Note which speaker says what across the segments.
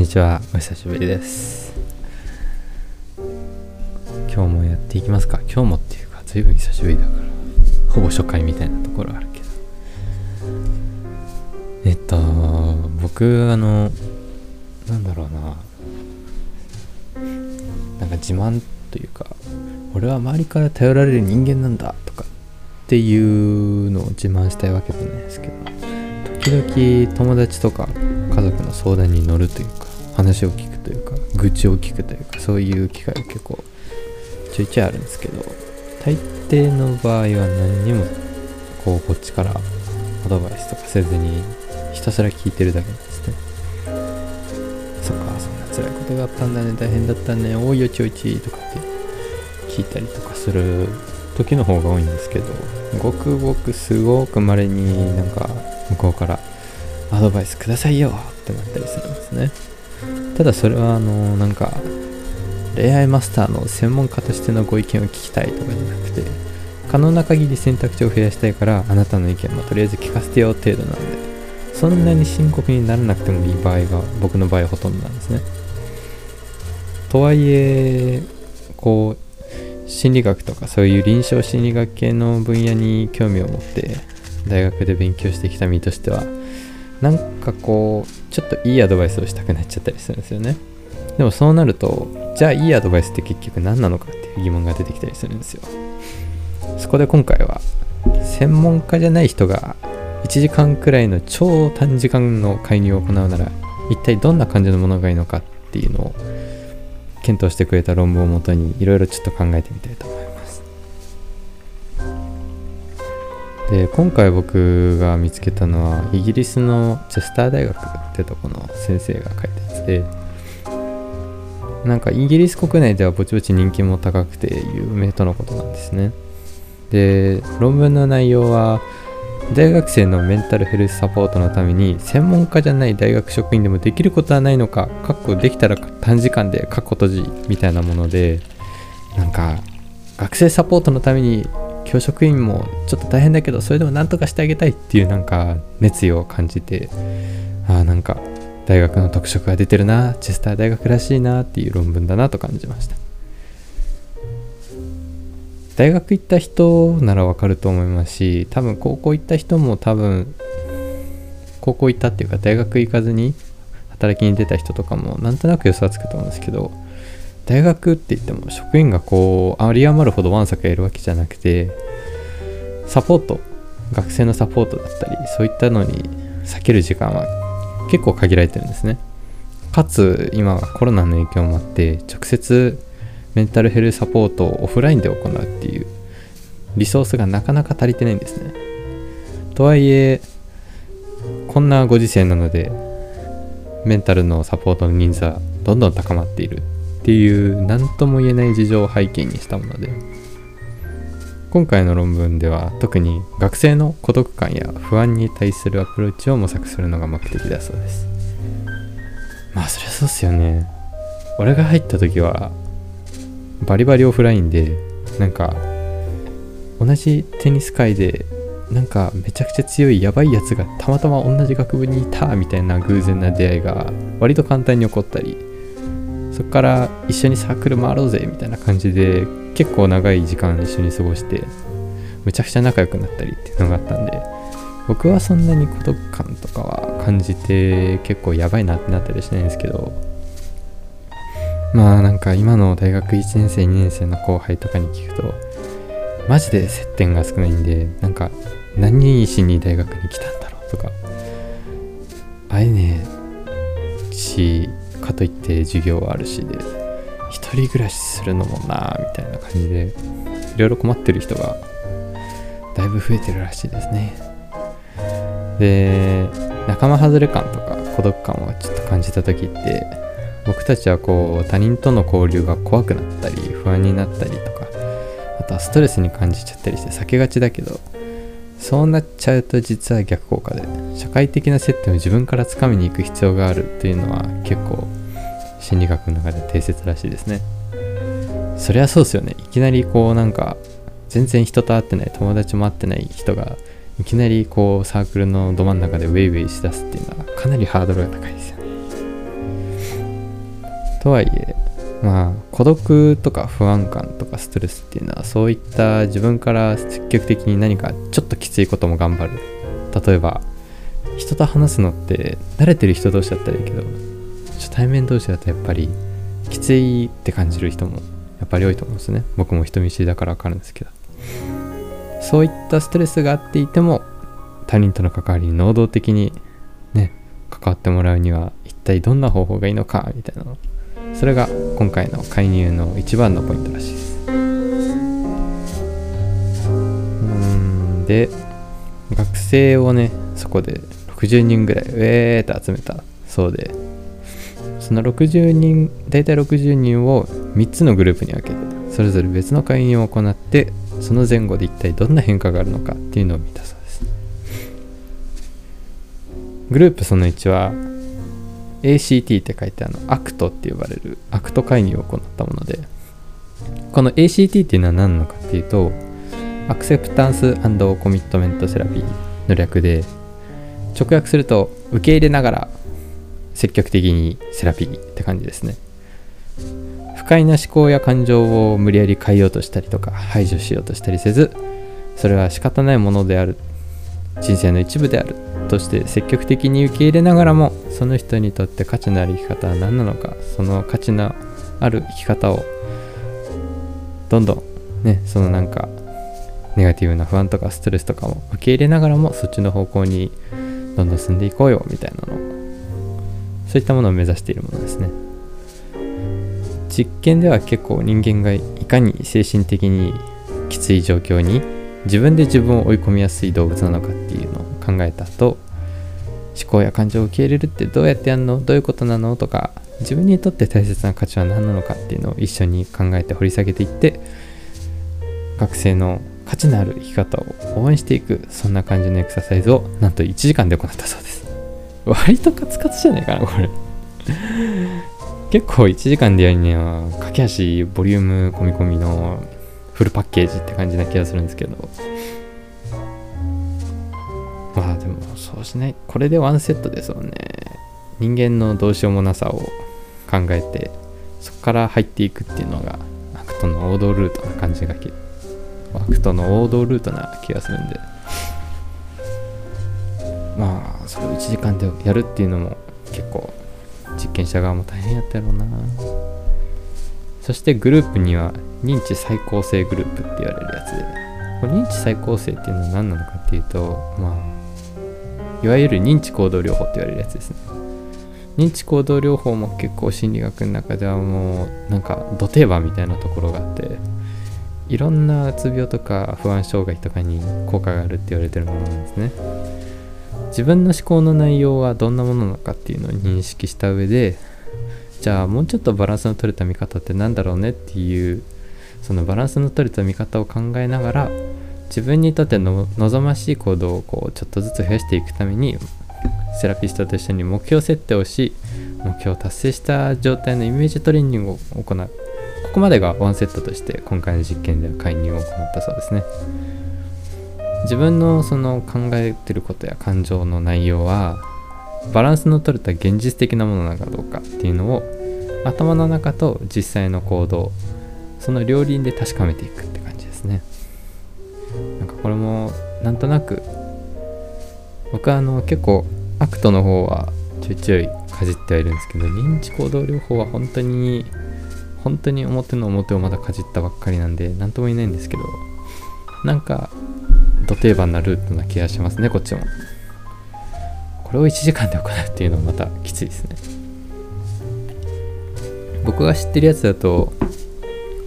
Speaker 1: にちは。お久しぶりです。今日もやっていきますか。今日もっていうか随分久しぶりだから。ほぼ初回みたいなところあるけど。えっと僕あのなんだろうな。なんか自慢というか俺は周りから頼られる人間なんだとかっていうのを自慢したいわけじゃないですけど時々友達とか家族の相談に乗るというか話を聞くというか愚痴を聞くというかそういう機会が結構ちょいちょいあるんですけど大抵の場合は何にもこうこっちからアドバイスとかせずにひたすら聞いてるだけなんですね。そっかそんな辛いことがあったんだね大変だったねおいよちおいちとかって聞いたりとかする時の方が多いんですけどごくごくすごく稀になんか向こうからアドバイスくださいよってなったりするんですね。ただそれはあのなんか恋愛マスターの専門家としてのご意見を聞きたいとかじゃなくて可能な限り選択肢を増やしたいからあなたの意見もとりあえず聞かせてよ程度なんでそんなに深刻にならなくてもいい場合が僕の場合ほとんどなんですね。とはいえこう心理学とかそういう臨床心理学系の分野に興味を持って大学で勉強してきた身としてはなんかこうちょっといいアドバイスをしたくなっちゃったりするんですよね。でもそうなるとじゃあいいアドバイスって結局何なのかっていう疑問が出てきたりするんですよ。そこで今回は専門家じゃない人が1時間くらいの超短時間の介入を行うなら一体どんな感じのものがいいのかっていうのを検討してくれた論文をもとにいろいろちょっと考えてみたいと思います。で今回僕が見つけたのはイギリスのチェスター大学ってとこの先生が書いたやつでなんかイギリス国内ではぼちぼち人気も高くて有名とのことなんですね。で論文の内容は大学生のメンタルヘルスサポートのために専門家じゃない大学職員でもできることはないのかかっこできたら短時間でかっこ閉じみたいなものでなんか学生サポートのために教職員もちょっと大変だけどそれでも何とかしてあげたいっていうなんか熱意を感じてああなんか大学の特色が出てるなチェスター大学らしいなっていう論文だなと感じました。大学行った人ならわかると思いますし多分高校行った人も多分高校行ったっていうか大学行かずに働きに出た人とかもなんとなく予想はつくと思うんですけど大学って言っても職員がこうあり余るほどわんさかいるわけじゃなくてサポート学生のサポートだったりそういったのに避ける時間は結構限られてるんですね。かつ今はコロナの影響もあって直接メンタルヘルサポートをオフラインで行うっていうリソースがなかなか足りてないんですね。とはいえこんなご時世なのでメンタルのサポートの人数はどんどん高まっている。っていう何とも言えない事情を背景にしたもので今回の論文では特に学生の孤独感や不安に対するアプローチを模索するのが目的だそうです。まあそりゃそうっすよね。俺が入った時はバリバリオフラインでなんか同じテニス界でなんかめちゃくちゃ強いやばいやつがたまたま同じ学部にいたみたいな偶然な出会いが割と簡単に起こったりそこから一緒にサークル回ろうぜみたいな感じで結構長い時間一緒に過ごしてむちゃくちゃ仲良くなったりっていうのがあったんで僕はそんなに孤独感とかは感じて結構やばいなってなったりしないんですけどまあなんか今の大学1年生2年生の後輩とかに聞くとマジで接点が少ないんでなんか何しに大学に来たんだろうとか会えねえしかといって授業はあるしで一人暮らしするのもなみたいな感じでいろいろ困ってる人がだいぶ増えてるらしいですね。で仲間外れ感とか孤独感をちょっと感じた時って僕たちはこう他人との交流が怖くなったり不安になったりとかあとはストレスに感じちゃったりして避けがちだけどそうなっちゃうと実は逆効果で社会的な接点を自分からつかみに行く必要があるっていうのは結構心理学の中で定説らしいですね。そりゃそうですよね。いきなりこうなんか全然人と会ってない友達も会ってない人がいきなりこうサークルのど真ん中でウェイウェイしだすっていうのはかなりハードルが高いですよね。とはいえまあ孤独とか不安感とかストレスっていうのはそういった自分から積極的に何かちょっときついことも頑張る。例えば人と話すのって慣れてる人同士だったらいいけど初対面同士だとやっぱりきついって感じる人もやっぱり多いと思うんですね。僕も人見知りだから分かるんですけど。そういったストレスがあっていても他人との関わりに能動的にね関わってもらうには一体どんな方法がいいのかみたいなのそれが今回の介入の一番のポイントらしいです。うん。で学生をねそこで60人ぐらいうえーって集めたそうでその60人大体60人を3つのグループに分けてそれぞれ別の介入を行ってその前後で一体どんな変化があるのかっていうのを見たそうです。グループその1は ACT って書いてあのアクトって呼ばれるアクト介入を行ったものでこの ACT っていうのは何なのかっていうとアクセプタンスコミットメントセラピーの略で直訳すると受け入れながら積極的にセラピーって感じですね。不快な思考や感情を無理やり変えようとしたりとか排除しようとしたりせずそれは仕方ないものである。人生の一部である。として積極的に受け入れながらもその人にとって価値のある生き方は何なのかその価値のある生き方をどんどんねそのなんかネガティブな不安とかストレスとかも受け入れながらもそっちの方向にどんどん進んでいこうよみたいなの。そういったものを目指しているものですね。実験では結構人間がいかに精神的にきつい状況に自分で自分を追い込みやすい動物なのかっていうの考えた後思考や感情を受け入れるってどうやってやるの？どういうことなの？とか自分にとって大切な価値は何なのかっていうのを一緒に考えて掘り下げていって学生の価値のある生き方を応援していくそんな感じのエクササイズをなんと1時間で行ったそうです。割とカツカツじゃないかなこれ。結構1時間でやるには駆け足ボリューム込み込みのフルパッケージって感じな気がするんですけど。まあでもそうしないこれでワンセットですもんね。人間のどうしようもなさを考えてそこから入っていくっていうのがアクトの王道ルートな感じがアクトの王道ルートな気がするんで。まあそれを1時間でやるっていうのも結構実験者側も大変やったやろうな。そしてグループ2は認知再構成グループって言われるやつで。これ認知再構成っていうのは何なのかっていうとまあいわゆる認知行動療法って言われるやつですね。認知行動療法も結構心理学の中ではもうなんか土定番みたいなところがあっていろんなうつ病とか不安障害とかに効果があるって言われてるものなんですね。自分の思考の内容はどんなものなのかっていうのを認識した上でじゃあもうちょっとバランスの取れた見方って何だろうねっていうそのバランスの取れた見方を考えながら自分にとっての望ましい行動をこうちょっとずつ増やしていくためにセラピストと一緒に目標設定をし目標を達成した状態のイメージトレーニングを行うここまでがワンセットとして今回の実験では介入を行ったそうですね。自分のその考えてることや感情の内容はバランスの取れた現実的なものなのかどうかっていうのを頭の中と実際の行動その両輪で確かめていくって感じですね。れもなんとなく僕はあの結構アクトの方はちょいちょいかじってはいるんですけど認知行動療法は本当に本当に表の表をまだかじったばっかりなんで何とも言えないんですけどなんかど定番なルートな気がしますねこっちも。これを1時間で行うっていうのはまたきついですね。僕が知ってるやつだと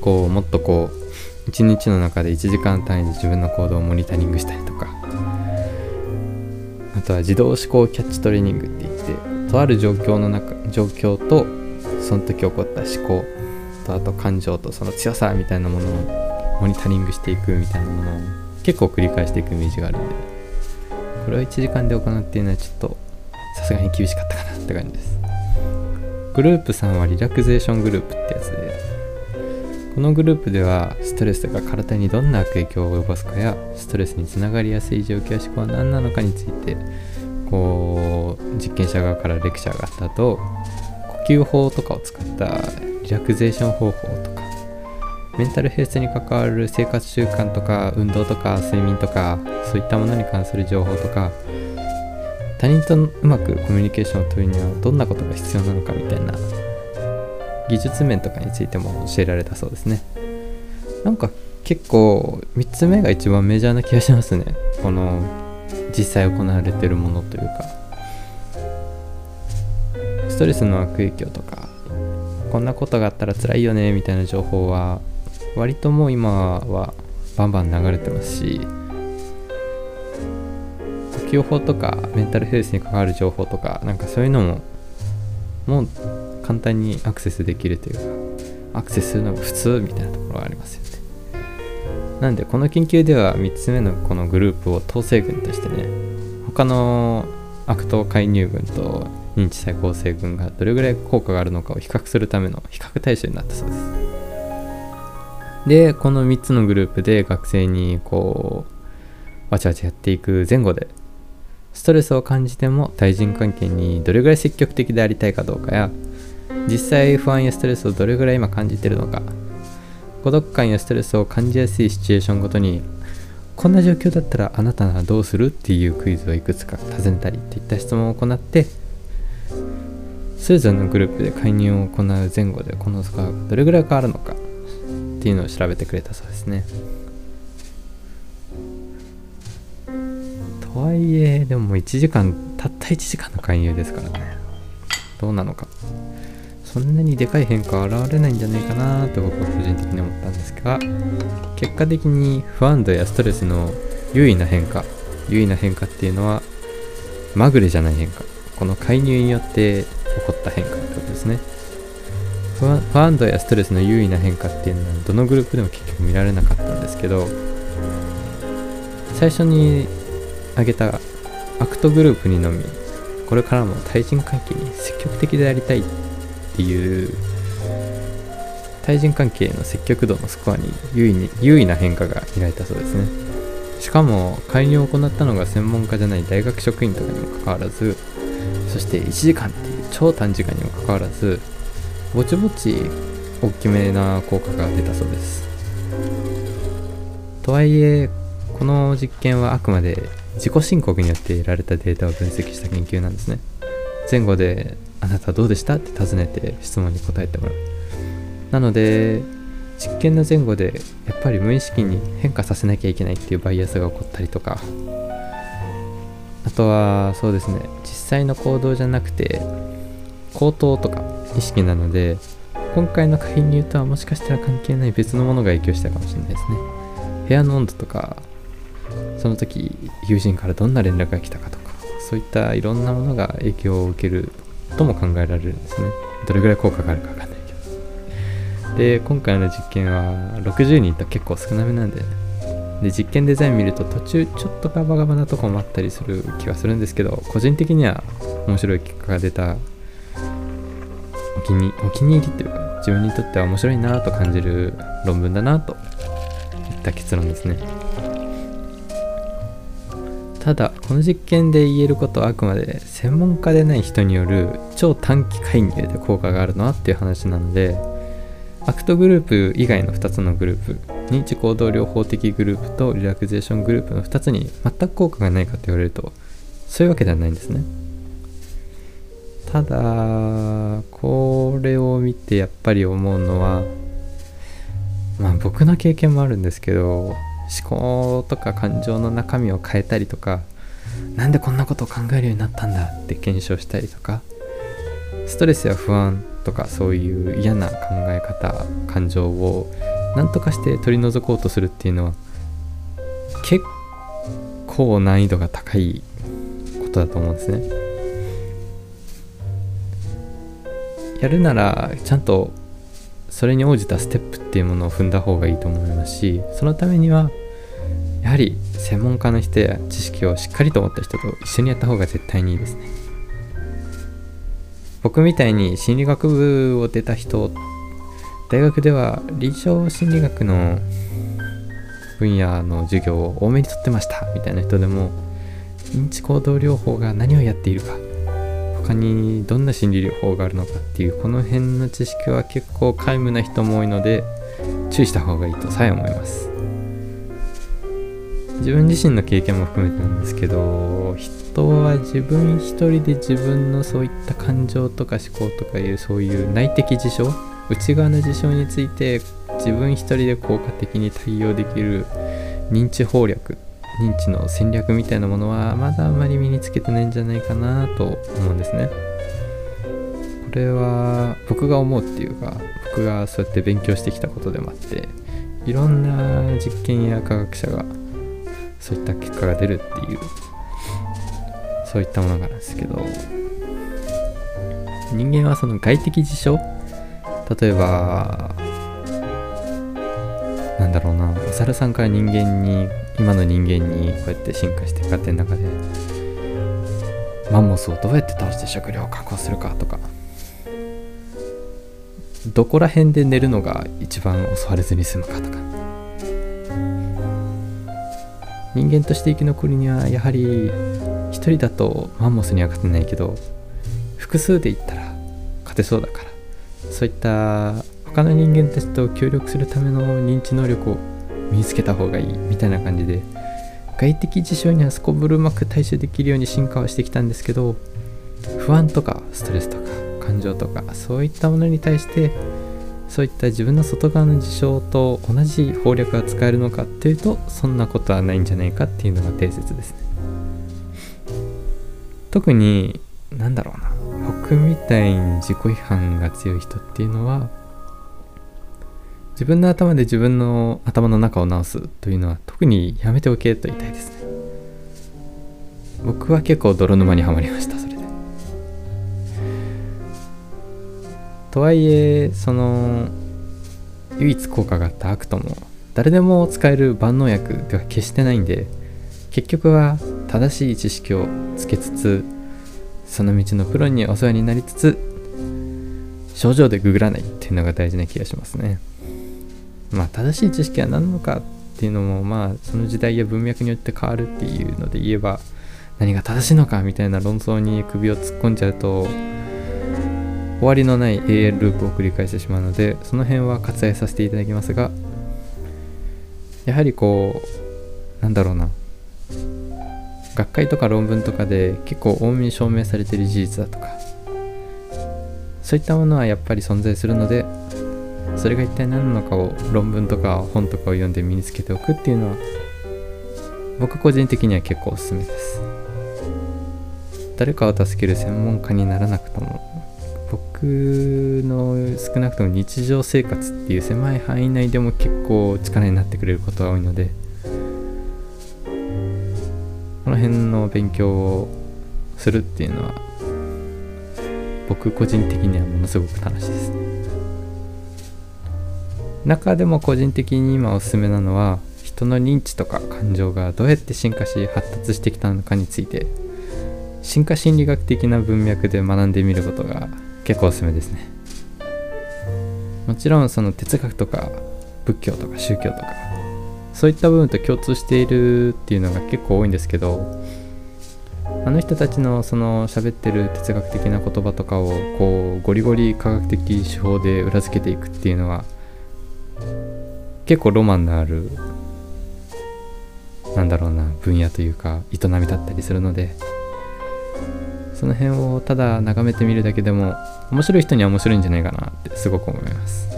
Speaker 1: こうもっとこう1日の中で1時間単位で自分の行動をモニタリングしたりとか。あとは自動思考キャッチトレーニングって言ってとある状況の中状況とその時起こった思考とあと感情とその強さみたいなものをモニタリングしていくみたいなものを結構繰り返していくイメージがあるんで。これを1時間で行うっていうのはちょっとさすがに厳しかったかなって感じです。グループ3はリラクゼーショングループってやつでこのグループではストレスが体にどんな悪影響を及ぼすかやストレスにつながりやすい状況や思考は何なのかについてこう実験者側からレクチャーがあった後呼吸法とかを使ったリラクゼーション方法とかメンタルヘルスに関わる生活習慣とか運動とか睡眠とかそういったものに関する情報とか他人とうまくコミュニケーションを取るにはどんなことが必要なのかみたいな技術面とかについても教えられたそうですね。なんか結構3つ目が一番メジャーな気がしますね。この実際行われてるものというか。ストレスの悪影響とか。こんなことがあったら辛いよねみたいな情報は割ともう今はバンバン流れてますし。呼吸法とかメンタルヘルスに関わる情報とかなんかそういうのももう簡単にアクセスできるというかアクセスするのが普通みたいなところがありますよね。なんでこの研究では3つ目のこのグループを統制群としてね他の悪党介入群と認知再構成群がどれぐらい効果があるのかを比較するための比較対象になったそうです。でこの3つのグループで学生にこうわちゃわちゃやっていく前後でストレスを感じても対人関係にどれぐらい積極的でありたいかどうかや実際不安やストレスをどれぐらい今感じてるのか。孤独感やストレスを感じやすいシチュエーションごとにこんな状況だったらあなたならどうするっていうクイズをいくつか尋ねたりっていった質問を行ってそれぞれのグループで介入を行う前後でこのスコアがどれぐらい変わるのかっていうのを調べてくれたそうですね。とはいえでも1時間たった1時間の介入ですからね。どうなのか。そんなにでかい変化は現れないんじゃないかなと僕は個人的に思ったんですが結果的に不安度やストレスの優位な変化優位な変化っていうのはまぐれじゃない変化。この介入によって起こった変化ってことですね。不安度やストレスの有意な変化っていうのはどのグループでも結局見られなかったんですけど最初に挙げたアクトグループにのみこれからも対人関係に積極的でありたいっていう対人関係の積極度のスコアに有意に有意な変化が見られたそうですね。しかも介入を行ったのが専門家じゃない大学職員とかにもかかわらずそして1時間っていう超短時間にもかかわらずぼちぼち大きめな効果が出たそうです。とはいえこの実験はあくまで自己申告によって得られたデータを分析した研究なんですね。前後であなたどうでした？って尋ねて質問に答えてもらう。なので実験の前後でやっぱり無意識に変化させなきゃいけないっていうバイアスが起こったりとか。あとはそうですね実際の行動じゃなくて口頭とか意識なので今回の介入とはもしかしたら関係ない別のものが影響したかもしれないですね。部屋の温度とかその時友人からどんな連絡が来たかとか。そういったいろんなものが影響を受けるとも考えられるんですね。どれぐらい効果があるかわかんないけど。で今回の実験は60人と結構少なめなんでで実験デザイン見ると途中ちょっとガバガバなとこもあったりする気がするんですけど個人的には面白い結果が出たお気にお気に入りというか自分にとっては面白いなと感じる論文だなといった結論ですね。ただこの実験で言えることはあくまで専門家でない人による超短期介入で効果があるのはっていう話なのでアクトグループ以外の2つのグループ認知行動療法的グループとリラクゼーショングループの2つに全く効果がないかと言われるとそういうわけではないんですね。ただこれを見てやっぱり思うのはまあ僕の経験もあるんですけど思考とか感情の中身を変えたりとかなんでこんなことを考えるようになったんだ？って検証したりとかストレスや不安とかそういう嫌な考え方感情を何とかして取り除こうとするっていうのは結構難易度が高いことだと思うんですね。やるならちゃんとそれに応じたステップっていうものを踏んだ方がいいと思いますしそのためにははり専門家の人や知識をしっかりと持った人と一緒にやった方が絶対にいいですね。僕みたいに心理学部を出た人大学では臨床心理学の分野の授業を多めに取ってましたみたいな人でも認知行動療法が何をやっているか他にどんな心理療法があるのかっていうこの辺の知識は結構皆無な人も多いので注意した方がいいとさえ思います自分自身の経験も含めてなんですけど人は自分一人で自分のそういった感情とか思考とかいうそういう内的事象内側の事象について自分一人で効果的に対応できる認知法略認知の戦略みたいなものはまだあんまり身につけてないんじゃないかなと思うんですね。これは僕が思うっていうか僕がそうやって勉強してきたことでもあっていろんな実験や科学者がそういった結果が出るっていうそういったものがあるんですけど人間はその外的事象例えばなんだろうなお猿さんから人間に今の人間にこうやって進化していく過程の中でマンモスをどうやって倒して食料を確保するかとかどこら辺で寝るのが一番襲われずに済むかとか人間として生き残るにはやはり一人だとマンモスには勝てないけど複数で言ったら勝てそうだからそういった他の人間たちと協力するための認知能力を身につけた方がいいみたいな感じで外的事象にはすこぶるうまく対処できるように進化はしてきたんですけど不安とかストレスとか感情とかそういったものに対してそういった自分の外側の事象と同じ法略が使えるのかっていうとそんなことはないんじゃないかっていうのが定説ですね。特になんだろうな僕みたいに自己批判が強い人っていうのは自分の頭で自分の頭の中を直すというのは特にやめておけと言いたいですね。僕は結構泥沼にはまりましたそれとはいえその唯一効果があったアクトも誰でも使える万能薬では決してないんで結局は正しい知識をつけつつその道のプロにお世話になりつつ症状でググらないっていうのが大事な気がしますね。まあ正しい知識は何なのかっていうのもまあその時代や文脈によって変わるっていうので言えば何が正しいのかみたいな論争に首を突っ込んじゃうと終わりのない永遠ループを繰り返してしまうのでその辺は割愛させていただきますがやはりこうなんだろうな。学会とか論文とかで結構大目に証明されている事実だとかそういったものはやっぱり存在するのでそれが一体何なのかを論文とか本とかを読んで身につけておくっていうのは僕個人的には結構おすすめです。誰かを助ける専門家にならなくともの少なくとも日常生活っていう狭い範囲内でも結構力になってくれることが多いのでこの辺の勉強をするっていうのは僕個人的にはものすごく楽しいです。中でも個人的に今おすすめなのは人の認知とか感情がどうやって進化し発達してきたのかについて進化心理学的な文脈で学んでみることが結構おすすめですね。もちろんその哲学とか仏教とか宗教とかそういった部分と共通しているっていうのが結構多いんですけどあの人たちのその喋ってる哲学的な言葉とかをこうゴリゴリ科学的手法で裏付けていくっていうのは結構ロマンのあるなんだろうな分野というか営みだったりするのでその辺をただ眺めてみるだけでも面白い人には面白いんじゃないかなってすごく思います。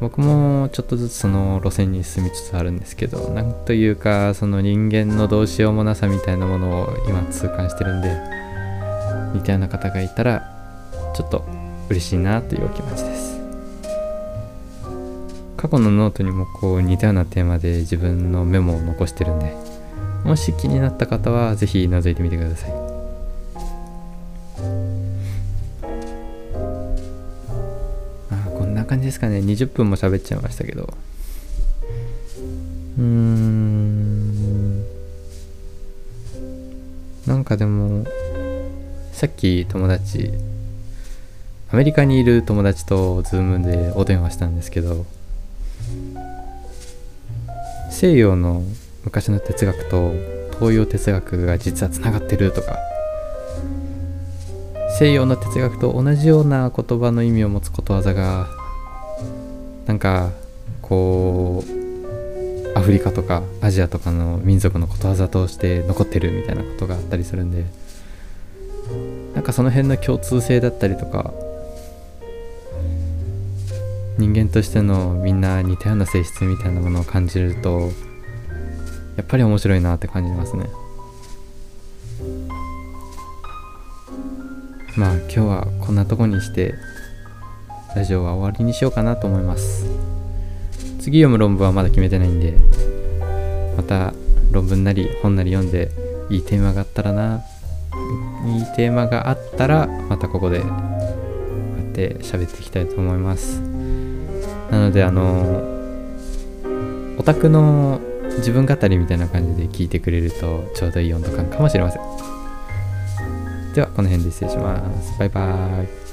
Speaker 1: 僕もちょっとずつその路線に進みつつあるんですけどなんというかその人間のどうしようもなさみたいなものを今痛感してるんで似たような方がいたらちょっと嬉しいなというお気持ちです。過去のノートにもこう似たようなテーマで自分のメモを残してるんでもし気になった方は是非覗いてみてください。あこんな感じですかね。20分も喋っちゃいましたけど。うーん。なんかでもさっき友達アメリカにいる友達と Zoom でお電話したんですけど西洋の昔の哲学と東洋哲学が実はつながってるとか西洋の哲学と同じような言葉の意味を持つことわざがなんかこうアフリカとかアジアとかの民族のことわざとして残ってるみたいなことがあったりするんでなんかその辺の共通性だったりとか人間としてのみんな似たような性質みたいなものを感じるとやっぱり面白いなって感じますね。まあ今日はこんなとこにしてラジオは終わりにしようかなと思います。次読む論文はまだ決めてないんでまた論文なり本なり読んでいいテーマがあったらないいテーマがあったらまたここでこうやって喋っていきたいと思います。なのであのオタクの自分語りみたいな感じで聞いてくれるとちょうどいい温度感かもしれません。ではこの辺で失礼します。バイバーイ。